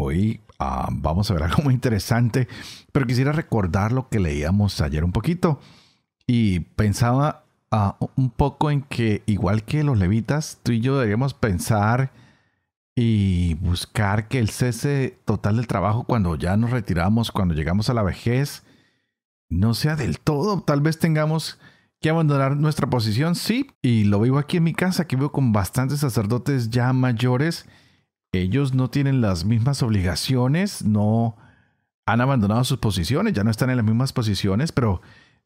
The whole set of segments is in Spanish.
Hoy ah, vamos a ver algo muy interesante, pero quisiera recordar lo que leíamos ayer un poquito y pensaba ah, un poco en que igual que los levitas, tú y yo deberíamos pensar y buscar que el cese total del trabajo cuando ya nos retiramos, cuando llegamos a la vejez, no sea del todo. Tal vez tengamos que abandonar nuestra posición, sí, y lo vivo aquí en mi casa, que vivo con bastantes sacerdotes ya mayores. Ellos no tienen las mismas obligaciones, no han abandonado sus posiciones, ya no están en las mismas posiciones, pero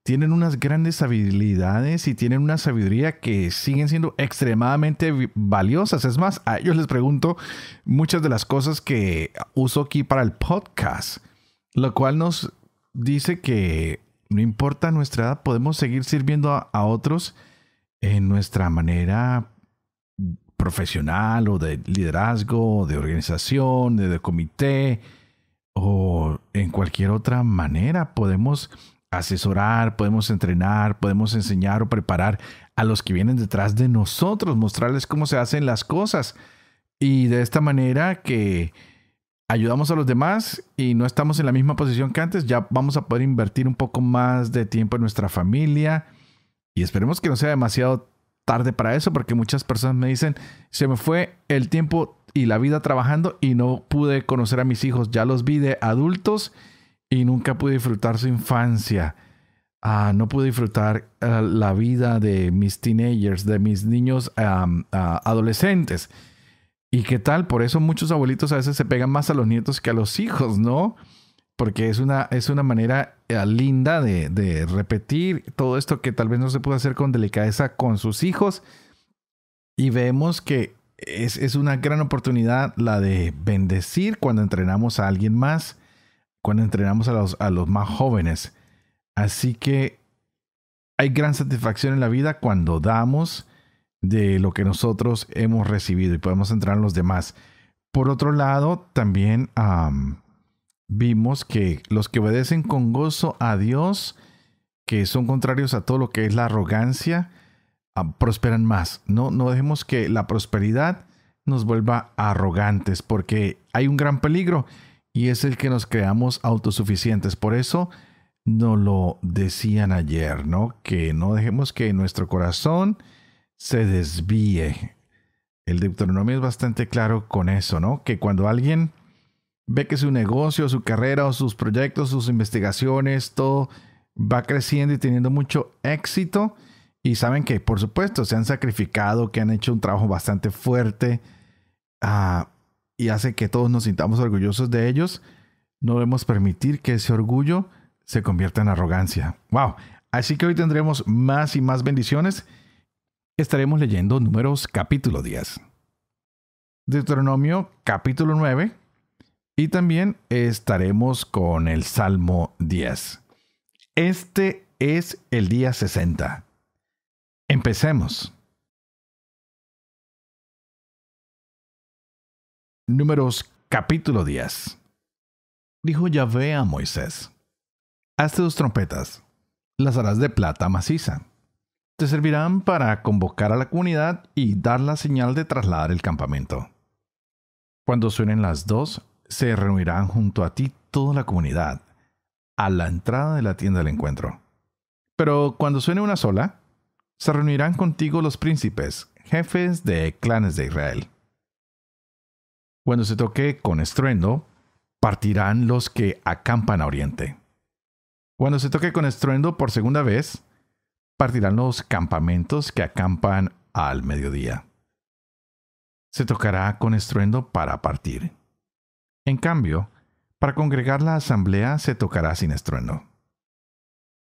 tienen unas grandes habilidades y tienen una sabiduría que siguen siendo extremadamente valiosas. Es más, a ellos les pregunto muchas de las cosas que uso aquí para el podcast, lo cual nos dice que no importa nuestra edad, podemos seguir sirviendo a, otros en nuestra manera profesional o de liderazgo, de organización, de, de, comité o en cualquier otra manera. Podemos asesorar, podemos entrenar, podemos enseñar o preparar a los que vienen detrás de nosotros, mostrarles cómo se hacen las cosas. Y de esta manera que ayudamos a los demás y no estamos en la misma posición que antes, ya vamos a poder invertir un poco más de tiempo en nuestra familia y esperemos que no sea demasiado tarde para eso porque muchas personas me dicen, se me fue el tiempo y la vida trabajando y no pude conocer a mis hijos, ya los vi de adultos y nunca pude disfrutar su infancia. Ah, no pude disfrutar ah, la vida de mis teenagers, de mis niños ah, adolescentes. ¿Y qué tal? Por eso muchos abuelitos a veces se pegan más a los nietos que a los hijos, ¿no? Porque es una, es una manera eh, linda de, repetir todo esto que tal vez no se puede hacer con delicadeza con sus hijos. Y vemos que es, es una gran oportunidad la de bendecir cuando entrenamos a alguien más, cuando entrenamos a los, a los más jóvenes. Así que hay gran satisfacción en la vida cuando damos de lo que nosotros hemos recibido y podemos entrar en los demás. Por otro lado, también vimos que los que obedecen con gozo a Dios, que son contrarios a todo lo que es la arrogancia, prosperan más. No, no dejemos que la prosperidad nos vuelva arrogantes, porque hay un gran peligro y es el que nos creamos autosuficientes. Por eso nos lo decían ayer, ¿no? Que no dejemos que nuestro corazón se desvíe. El Deuteronomio es bastante claro con eso, ¿no? Que cuando alguien ve que su negocio, su carrera o sus proyectos, sus investigaciones, todo va creciendo y teniendo mucho éxito, y saben que, por supuesto, se han sacrificado, que han hecho un trabajo bastante fuerte ah, y hace que todos nos sintamos orgullosos de ellos, no debemos permitir que ese orgullo se convierta en arrogancia. ¡Wow! Así que hoy tendremos más y más bendiciones estaremos leyendo números capítulo 10. Deuteronomio capítulo 9 y también estaremos con el Salmo 10. Este es el día 60. Empecemos. Números capítulo 10. Dijo Yahvé a Moisés, Hazte dos trompetas, las harás de plata maciza te servirán para convocar a la comunidad y dar la señal de trasladar el campamento. Cuando suenen las dos, se reunirán junto a ti toda la comunidad, a la entrada de la tienda del encuentro. Pero cuando suene una sola, se reunirán contigo los príncipes, jefes de clanes de Israel. Cuando se toque con estruendo, partirán los que acampan a oriente. Cuando se toque con estruendo por segunda vez, partirán los campamentos que acampan al mediodía. Se tocará con estruendo para partir. En cambio, para congregar la asamblea se tocará sin estruendo.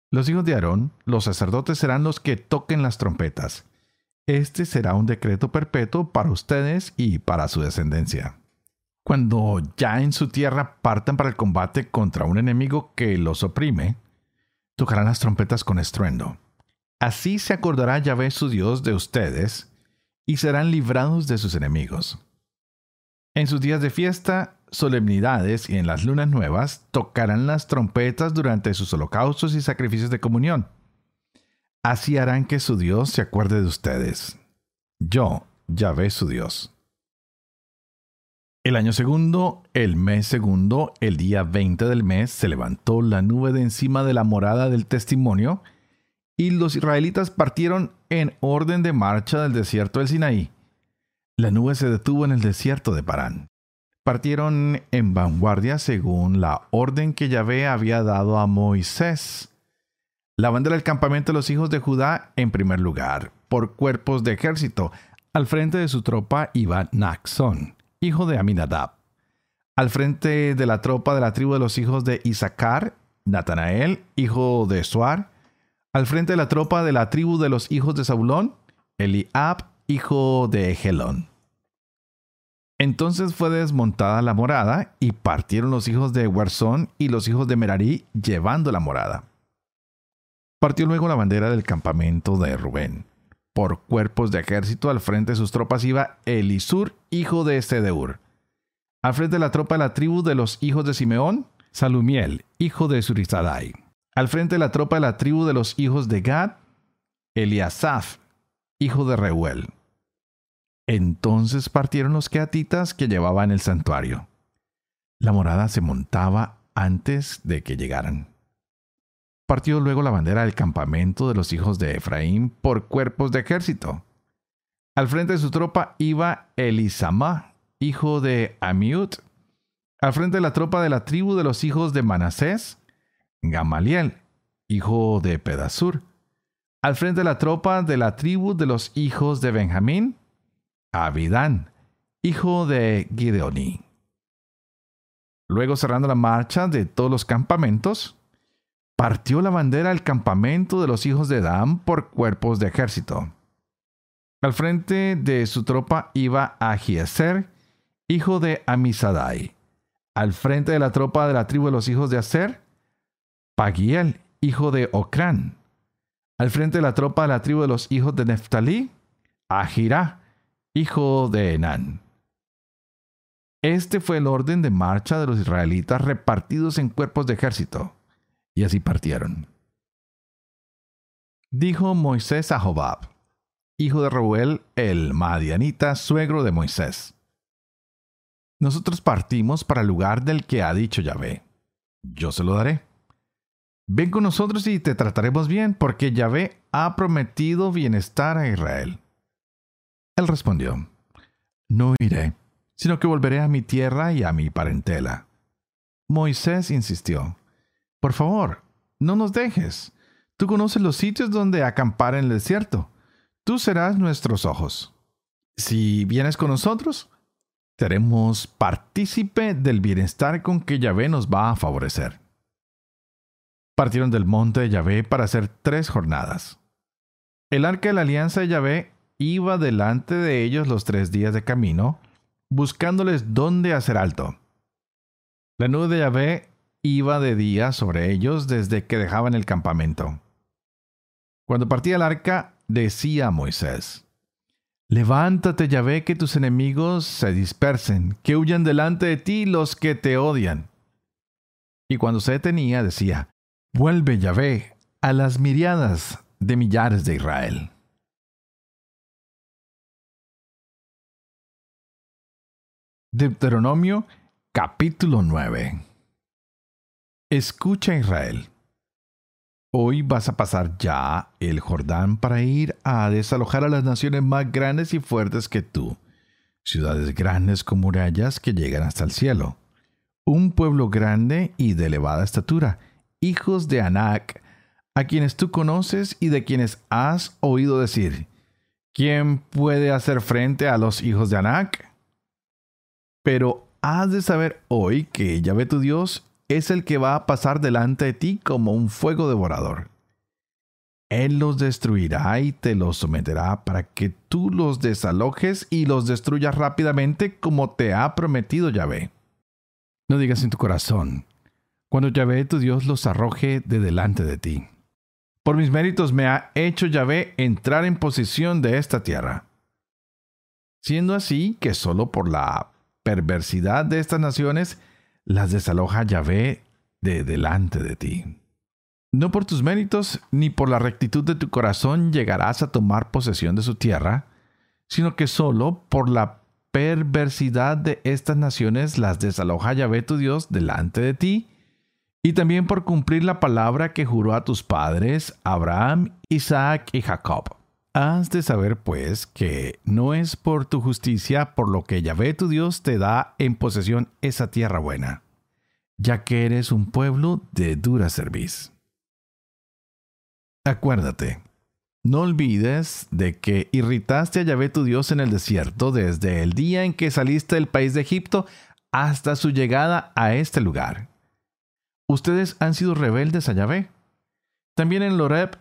Los hijos de Aarón, los sacerdotes, serán los que toquen las trompetas. Este será un decreto perpetuo para ustedes y para su descendencia. Cuando ya en su tierra partan para el combate contra un enemigo que los oprime, tocarán las trompetas con estruendo. Así se acordará Yahvé su Dios de ustedes, y serán librados de sus enemigos. En sus días de fiesta, solemnidades y en las lunas nuevas, tocarán las trompetas durante sus holocaustos y sacrificios de comunión. Así harán que su Dios se acuerde de ustedes. Yo, Yahvé su Dios. El año segundo, el mes segundo, el día 20 del mes, se levantó la nube de encima de la morada del testimonio, y los israelitas partieron en orden de marcha del desierto del Sinaí. La nube se detuvo en el desierto de Parán. Partieron en vanguardia según la orden que Yahvé había dado a Moisés. La bandera del campamento de los hijos de Judá en primer lugar, por cuerpos de ejército. Al frente de su tropa iba Naxón hijo de Aminadab. Al frente de la tropa de la tribu de los hijos de Isaacar, Natanael, hijo de Suar. Al frente de la tropa de la tribu de los hijos de Zabulón, Eliab, hijo de Egelón. Entonces fue desmontada la morada y partieron los hijos de Huerzón y los hijos de Merarí llevando la morada. Partió luego la bandera del campamento de Rubén por cuerpos de ejército. Al frente de sus tropas iba Elisur, hijo de Sedeur. Al frente de la tropa de la tribu de los hijos de Simeón, Salumiel, hijo de Surizadai. Al frente de la tropa de la tribu de los hijos de Gad, Eliasaf, hijo de Reuel. Entonces partieron los queatitas que llevaban el santuario. La morada se montaba antes de que llegaran. Partió luego la bandera del campamento de los hijos de Efraín por cuerpos de ejército. Al frente de su tropa iba Elisama, hijo de Amiut. Al frente de la tropa de la tribu de los hijos de Manasés, Gamaliel, hijo de Pedasur. Al frente de la tropa de la tribu de los hijos de Benjamín, Abidán, hijo de Gideoní. Luego cerrando la marcha de todos los campamentos, partió la bandera al campamento de los hijos de Dan por cuerpos de ejército. Al frente de su tropa iba Ahieser, hijo de Amisadai. Al frente de la tropa de la tribu de los hijos de Aser, Pagiel, hijo de Ocrán. Al frente de la tropa de la tribu de los hijos de Neftalí, Ahirá, hijo de Enán. Este fue el orden de marcha de los israelitas repartidos en cuerpos de ejército y así partieron. Dijo Moisés a Jobab, hijo de Reuel, el Madianita, suegro de Moisés. Nosotros partimos para el lugar del que ha dicho Yahvé. Yo se lo daré. Ven con nosotros y te trataremos bien, porque Yahvé ha prometido bienestar a Israel. Él respondió, No iré, sino que volveré a mi tierra y a mi parentela. Moisés insistió, por favor, no nos dejes. Tú conoces los sitios donde acampar en el desierto. Tú serás nuestros ojos. Si vienes con nosotros, seremos partícipe del bienestar con que Yahvé nos va a favorecer. Partieron del monte de Yahvé para hacer tres jornadas. El arca de la alianza de Yahvé iba delante de ellos los tres días de camino, buscándoles dónde hacer alto. La nube de Yahvé iba de día sobre ellos desde que dejaban el campamento. Cuando partía el arca, decía a Moisés, Levántate, Yahvé, que tus enemigos se dispersen, que huyan delante de ti los que te odian. Y cuando se detenía, decía, Vuelve, Yahvé, a las miriadas de millares de Israel. Deuteronomio capítulo 9 Escucha Israel. Hoy vas a pasar ya el Jordán para ir a desalojar a las naciones más grandes y fuertes que tú, ciudades grandes con murallas que llegan hasta el cielo, un pueblo grande y de elevada estatura, hijos de Anac, a quienes tú conoces y de quienes has oído decir, ¿quién puede hacer frente a los hijos de Anac? Pero has de saber hoy que Yahvé tu Dios es el que va a pasar delante de ti como un fuego devorador. Él los destruirá y te los someterá para que tú los desalojes y los destruyas rápidamente como te ha prometido Yahvé. No digas en tu corazón, cuando Yahvé tu Dios los arroje de delante de ti. Por mis méritos me ha hecho Yahvé entrar en posesión de esta tierra. Siendo así que solo por la perversidad de estas naciones las desaloja Yahvé de delante de ti. No por tus méritos ni por la rectitud de tu corazón llegarás a tomar posesión de su tierra, sino que solo por la perversidad de estas naciones las desaloja Yahvé tu Dios delante de ti, y también por cumplir la palabra que juró a tus padres, Abraham, Isaac y Jacob. Has de saber, pues, que no es por tu justicia por lo que Yahvé tu Dios te da en posesión esa tierra buena, ya que eres un pueblo de dura cerviz. Acuérdate, no olvides de que irritaste a Yahvé tu Dios en el desierto desde el día en que saliste del país de Egipto hasta su llegada a este lugar. Ustedes han sido rebeldes a Yahvé. También en Loreb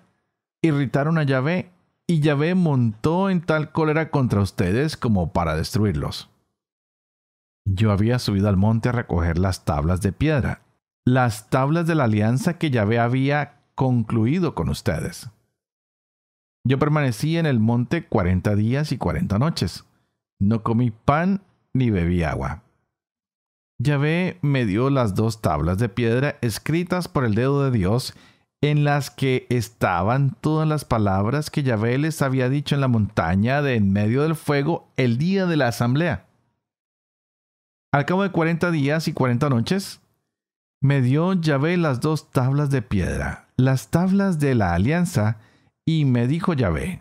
irritaron a Yahvé y Yahvé montó en tal cólera contra ustedes como para destruirlos. Yo había subido al monte a recoger las tablas de piedra, las tablas de la alianza que Yahvé había concluido con ustedes. Yo permanecí en el monte cuarenta días y cuarenta noches. No comí pan ni bebí agua. Yahvé me dio las dos tablas de piedra escritas por el dedo de Dios, en las que estaban todas las palabras que Yahvé les había dicho en la montaña de en medio del fuego el día de la asamblea. Al cabo de cuarenta días y cuarenta noches, me dio Yahvé las dos tablas de piedra, las tablas de la alianza, y me dijo Yahvé,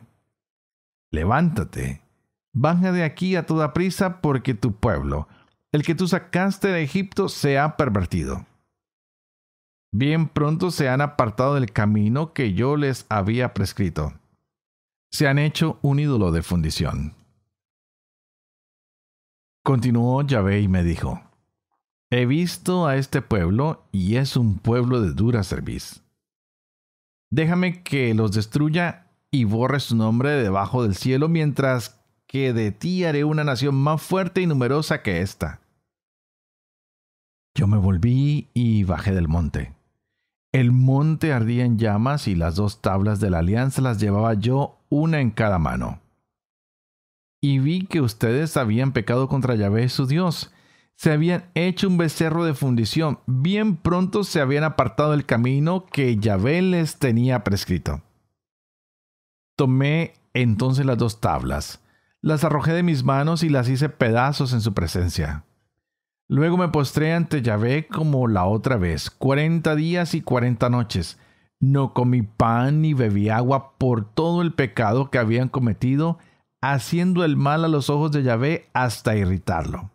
levántate, baja de aquí a toda prisa, porque tu pueblo, el que tú sacaste de Egipto, se ha pervertido. Bien pronto se han apartado del camino que yo les había prescrito. Se han hecho un ídolo de fundición. Continuó Yahvé y me dijo, He visto a este pueblo y es un pueblo de dura cerviz. Déjame que los destruya y borre su nombre debajo del cielo, mientras que de ti haré una nación más fuerte y numerosa que esta. Yo me volví y bajé del monte. El monte ardía en llamas y las dos tablas de la alianza las llevaba yo una en cada mano. Y vi que ustedes habían pecado contra Yahvé su Dios, se habían hecho un becerro de fundición. Bien pronto se habían apartado del camino que Yahvé les tenía prescrito. Tomé entonces las dos tablas, las arrojé de mis manos y las hice pedazos en su presencia. Luego me postré ante Yahvé como la otra vez, cuarenta días y cuarenta noches. No comí pan ni bebí agua por todo el pecado que habían cometido, haciendo el mal a los ojos de Yahvé hasta irritarlo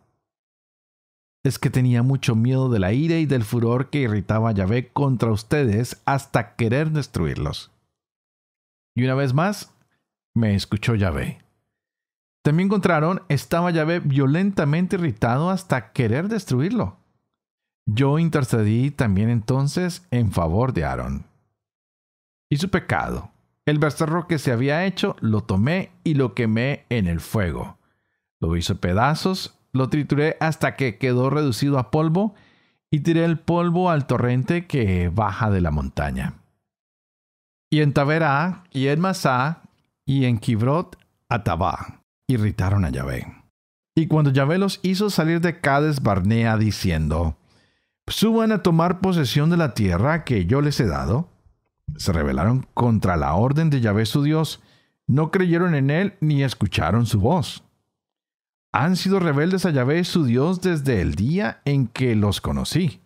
es que tenía mucho miedo de la ira y del furor que irritaba a Yahvé contra ustedes hasta querer destruirlos. Y una vez más, me escuchó Yahvé. También encontraron, estaba Yahvé violentamente irritado hasta querer destruirlo. Yo intercedí también entonces en favor de Aarón. Y su pecado, el becerro que se había hecho, lo tomé y lo quemé en el fuego. Lo hice pedazos lo trituré hasta que quedó reducido a polvo y tiré el polvo al torrente que baja de la montaña. Y en Taberá, y en Masá, y en Kibrot, Atabá, irritaron a Yahvé. Y cuando Yahvé los hizo salir de Cades Barnea diciendo, suban a tomar posesión de la tierra que yo les he dado, se rebelaron contra la orden de Yahvé su Dios, no creyeron en él ni escucharon su voz han sido rebeldes a Yahvé su Dios desde el día en que los conocí.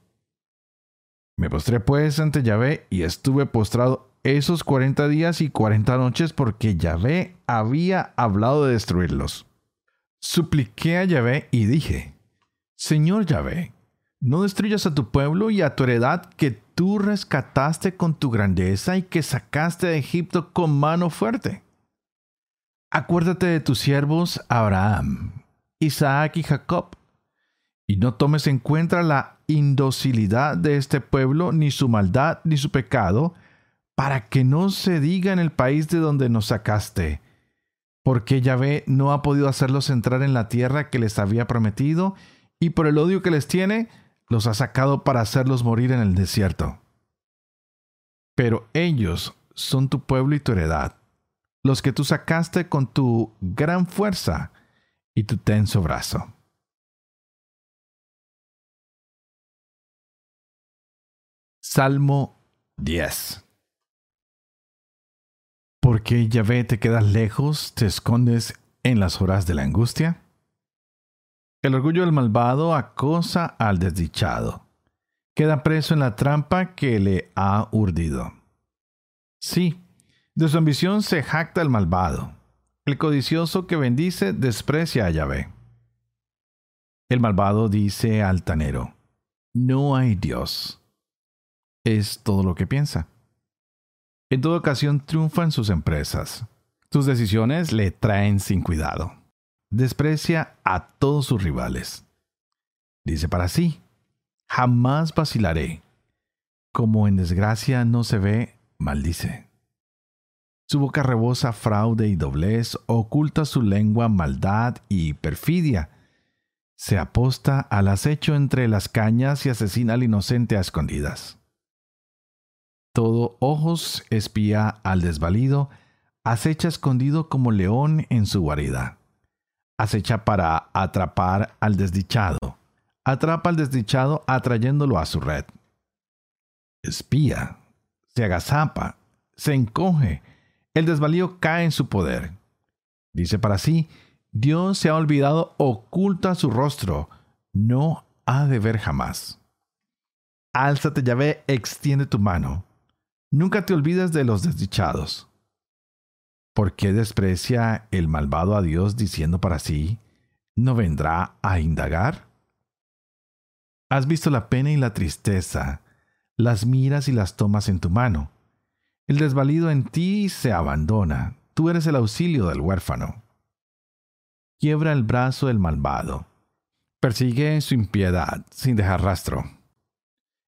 Me postré pues ante Yahvé y estuve postrado esos cuarenta días y cuarenta noches porque Yahvé había hablado de destruirlos. Supliqué a Yahvé y dije, Señor Yahvé, no destruyas a tu pueblo y a tu heredad que tú rescataste con tu grandeza y que sacaste de Egipto con mano fuerte. Acuérdate de tus siervos Abraham, Isaac y Jacob. Y no tomes en cuenta la indocilidad de este pueblo, ni su maldad, ni su pecado, para que no se diga en el país de donde nos sacaste, porque Yahvé no ha podido hacerlos entrar en la tierra que les había prometido, y por el odio que les tiene, los ha sacado para hacerlos morir en el desierto. Pero ellos son tu pueblo y tu heredad, los que tú sacaste con tu gran fuerza y tu tenso brazo. Salmo 10 ¿Por qué, Yahvé, te quedas lejos, te escondes en las horas de la angustia? El orgullo del malvado acosa al desdichado. Queda preso en la trampa que le ha urdido. Sí, de su ambición se jacta el malvado. El codicioso que bendice desprecia a Yahvé. El malvado dice altanero, no hay Dios. Es todo lo que piensa. En toda ocasión triunfa en sus empresas. Sus decisiones le traen sin cuidado. Desprecia a todos sus rivales. Dice para sí, jamás vacilaré. Como en desgracia no se ve, maldice. Su boca rebosa fraude y doblez, oculta su lengua maldad y perfidia. Se aposta al acecho entre las cañas y asesina al inocente a escondidas. Todo ojos espía al desvalido, acecha escondido como león en su guarida. Acecha para atrapar al desdichado. Atrapa al desdichado atrayéndolo a su red. Espía, se agazapa, se encoge, el desvalío cae en su poder. Dice para sí, Dios se ha olvidado, oculta su rostro, no ha de ver jamás. Álzate, Yahvé, extiende tu mano. Nunca te olvides de los desdichados. ¿Por qué desprecia el malvado a Dios diciendo para sí, ¿no vendrá a indagar? Has visto la pena y la tristeza, las miras y las tomas en tu mano. El desvalido en ti se abandona, tú eres el auxilio del huérfano. Quiebra el brazo del malvado, persigue su impiedad sin dejar rastro.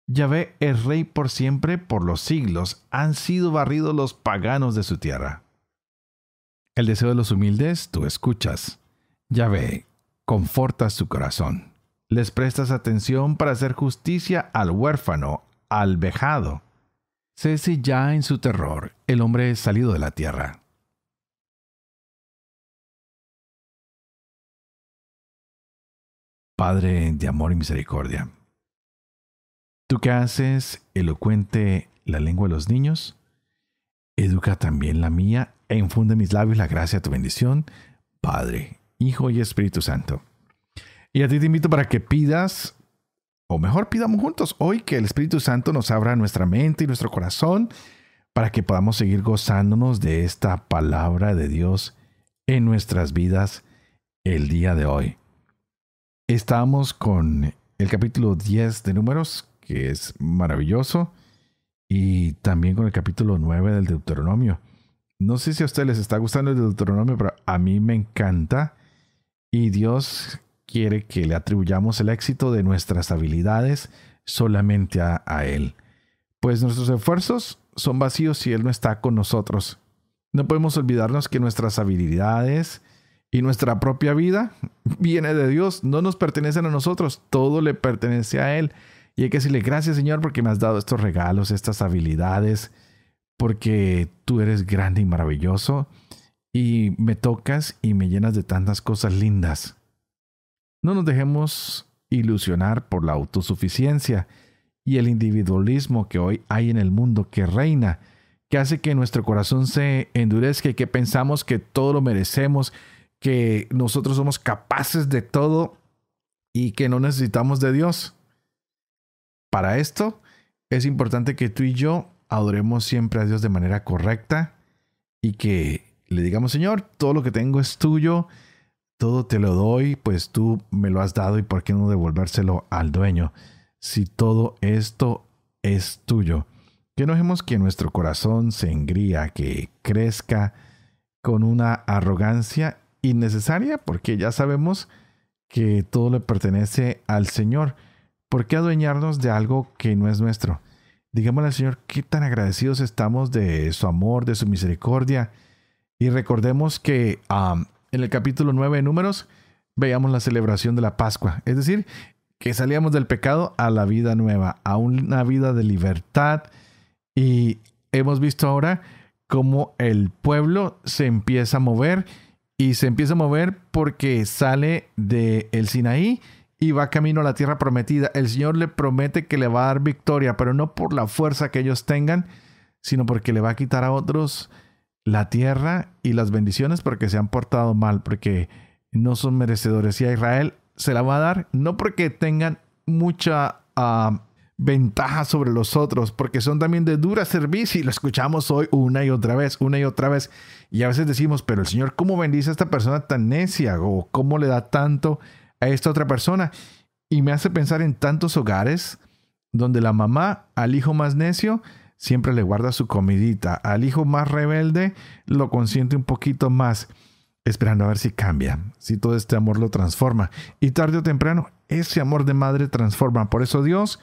Yahvé es rey por siempre, por los siglos, han sido barridos los paganos de su tierra. El deseo de los humildes tú escuchas. Yahvé, confortas su corazón. Les prestas atención para hacer justicia al huérfano, al vejado Cese ya en su terror, el hombre es salido de la tierra. Padre de amor y misericordia, tú que haces elocuente la lengua de los niños, educa también la mía e infunde en mis labios la gracia de tu bendición, Padre, Hijo y Espíritu Santo. Y a ti te invito para que pidas o mejor pidamos juntos hoy que el Espíritu Santo nos abra nuestra mente y nuestro corazón para que podamos seguir gozándonos de esta palabra de Dios en nuestras vidas el día de hoy. Estamos con el capítulo 10 de números, que es maravilloso, y también con el capítulo 9 del Deuteronomio. No sé si a ustedes les está gustando el Deuteronomio, pero a mí me encanta. Y Dios quiere que le atribuyamos el éxito de nuestras habilidades solamente a, Él. Pues nuestros esfuerzos son vacíos si Él no está con nosotros. No podemos olvidarnos que nuestras habilidades y nuestra propia vida viene de Dios, no nos pertenecen a nosotros, todo le pertenece a Él. Y hay que decirle gracias Señor porque me has dado estos regalos, estas habilidades, porque tú eres grande y maravilloso y me tocas y me llenas de tantas cosas lindas. No nos dejemos ilusionar por la autosuficiencia y el individualismo que hoy hay en el mundo que reina, que hace que nuestro corazón se endurezca y que pensamos que todo lo merecemos, que nosotros somos capaces de todo y que no necesitamos de Dios. Para esto es importante que tú y yo adoremos siempre a Dios de manera correcta y que le digamos, Señor, todo lo que tengo es tuyo todo te lo doy, pues tú me lo has dado y por qué no devolvérselo al dueño, si todo esto es tuyo. Que no dejemos que nuestro corazón se engría, que crezca con una arrogancia innecesaria, porque ya sabemos que todo le pertenece al Señor. ¿Por qué adueñarnos de algo que no es nuestro? Digámosle al Señor qué tan agradecidos estamos de su amor, de su misericordia. Y recordemos que en el capítulo 9 de Números veíamos la celebración de la Pascua. Es decir, que salíamos del pecado a la vida nueva, a una vida de libertad. Y hemos visto ahora cómo el pueblo se empieza a mover y se empieza a mover porque sale del el Sinaí y va camino a la tierra prometida. El Señor le promete que le va a dar victoria, pero no por la fuerza que ellos tengan, sino porque le va a quitar a otros la tierra y las bendiciones porque se han portado mal, porque no son merecedores. Y a Israel se la va a dar, no porque tengan mucha ah, ventaja sobre los otros, porque son también de dura servicio y lo escuchamos hoy una y otra vez, una y otra vez. Y a veces decimos, pero el Señor, ¿cómo bendice a esta persona tan necia? ¿O cómo le da tanto a esta otra persona? Y me hace pensar en tantos hogares donde la mamá al hijo más necio siempre le guarda su comidita, al hijo más rebelde lo consiente un poquito más, esperando a ver si cambia, si todo este amor lo transforma. Y tarde o temprano, ese amor de madre transforma. Por eso Dios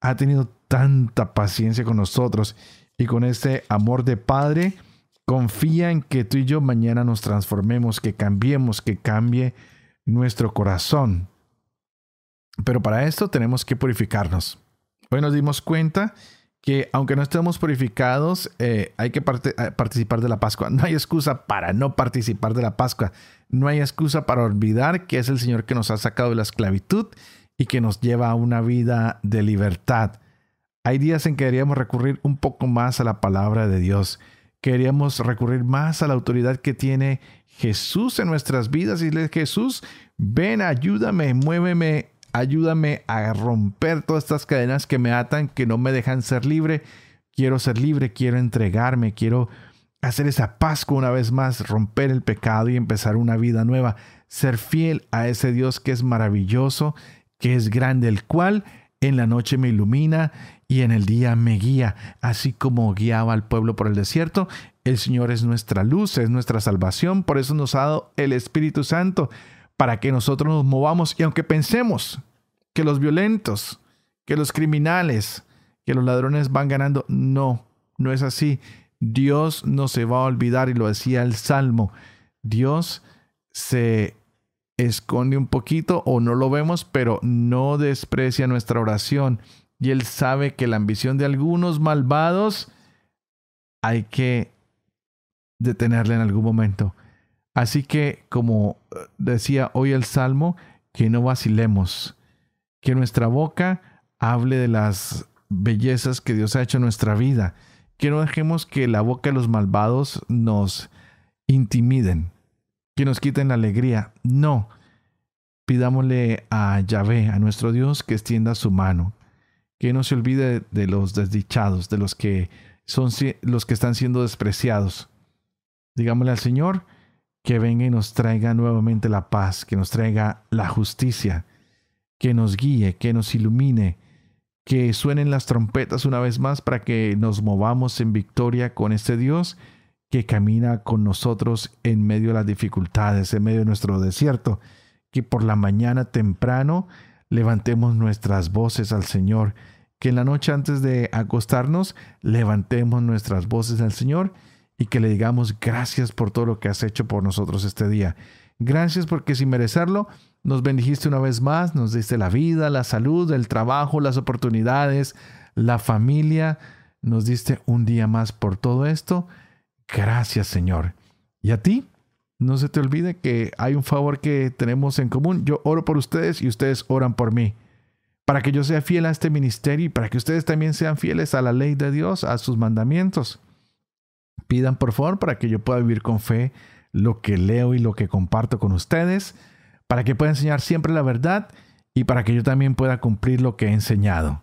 ha tenido tanta paciencia con nosotros y con este amor de Padre, confía en que tú y yo mañana nos transformemos, que cambiemos, que cambie nuestro corazón. Pero para esto tenemos que purificarnos. Hoy nos dimos cuenta que aunque no estemos purificados, eh, hay que eh, participar de la Pascua. No hay excusa para no participar de la Pascua. No hay excusa para olvidar que es el Señor que nos ha sacado de la esclavitud y que nos lleva a una vida de libertad. Hay días en que deberíamos recurrir un poco más a la palabra de Dios. Queríamos recurrir más a la autoridad que tiene Jesús en nuestras vidas y decirle, Jesús, ven, ayúdame, muéveme, ayúdame a romper todas estas cadenas que me atan, que no me dejan ser libre. Quiero ser libre, quiero entregarme, quiero hacer esa Pascua una vez más, romper el pecado y empezar una vida nueva. Ser fiel a ese Dios que es maravilloso que es grande, el cual en la noche me ilumina y en el día me guía, así como guiaba al pueblo por el desierto. El Señor es nuestra luz, es nuestra salvación, por eso nos ha dado el Espíritu Santo, para que nosotros nos movamos y aunque pensemos que los violentos, que los criminales, que los ladrones van ganando, no, no es así. Dios no se va a olvidar y lo decía el Salmo. Dios se esconde un poquito o no lo vemos, pero no desprecia nuestra oración. Y Él sabe que la ambición de algunos malvados hay que detenerla en algún momento. Así que, como eh, decía hoy el Salmo, que no vacilemos, que nuestra boca hable de las bellezas que Dios ha hecho en nuestra vida, que no dejemos que la boca de los malvados nos intimiden, que nos quiten la alegría. No. Pidámosle a Yahvé, a nuestro Dios, que extienda su mano, que no se olvide de los desdichados, de los que son los que están siendo despreciados. Digámosle al Señor que venga y nos traiga nuevamente la paz, que nos traiga la justicia, que nos guíe, que nos ilumine, que suenen las trompetas una vez más para que nos movamos en victoria con este Dios que camina con nosotros en medio de las dificultades, en medio de nuestro desierto, que por la mañana temprano levantemos nuestras voces al Señor, que en la noche antes de acostarnos levantemos nuestras voces al Señor y que le digamos gracias por todo lo que has hecho por nosotros este día. Gracias porque sin merecerlo nos bendijiste una vez más, nos diste la vida, la salud, el trabajo, las oportunidades, la familia, nos diste un día más por todo esto Gracias Señor. Y a ti, no se te olvide que hay un favor que tenemos en común. Yo oro por ustedes y ustedes oran por mí. Para que yo sea fiel a este ministerio y para que ustedes también sean fieles a la ley de Dios, a sus mandamientos. Pidan por favor para que yo pueda vivir con fe lo que leo y lo que comparto con ustedes, para que pueda enseñar siempre la verdad y para que yo también pueda cumplir lo que he enseñado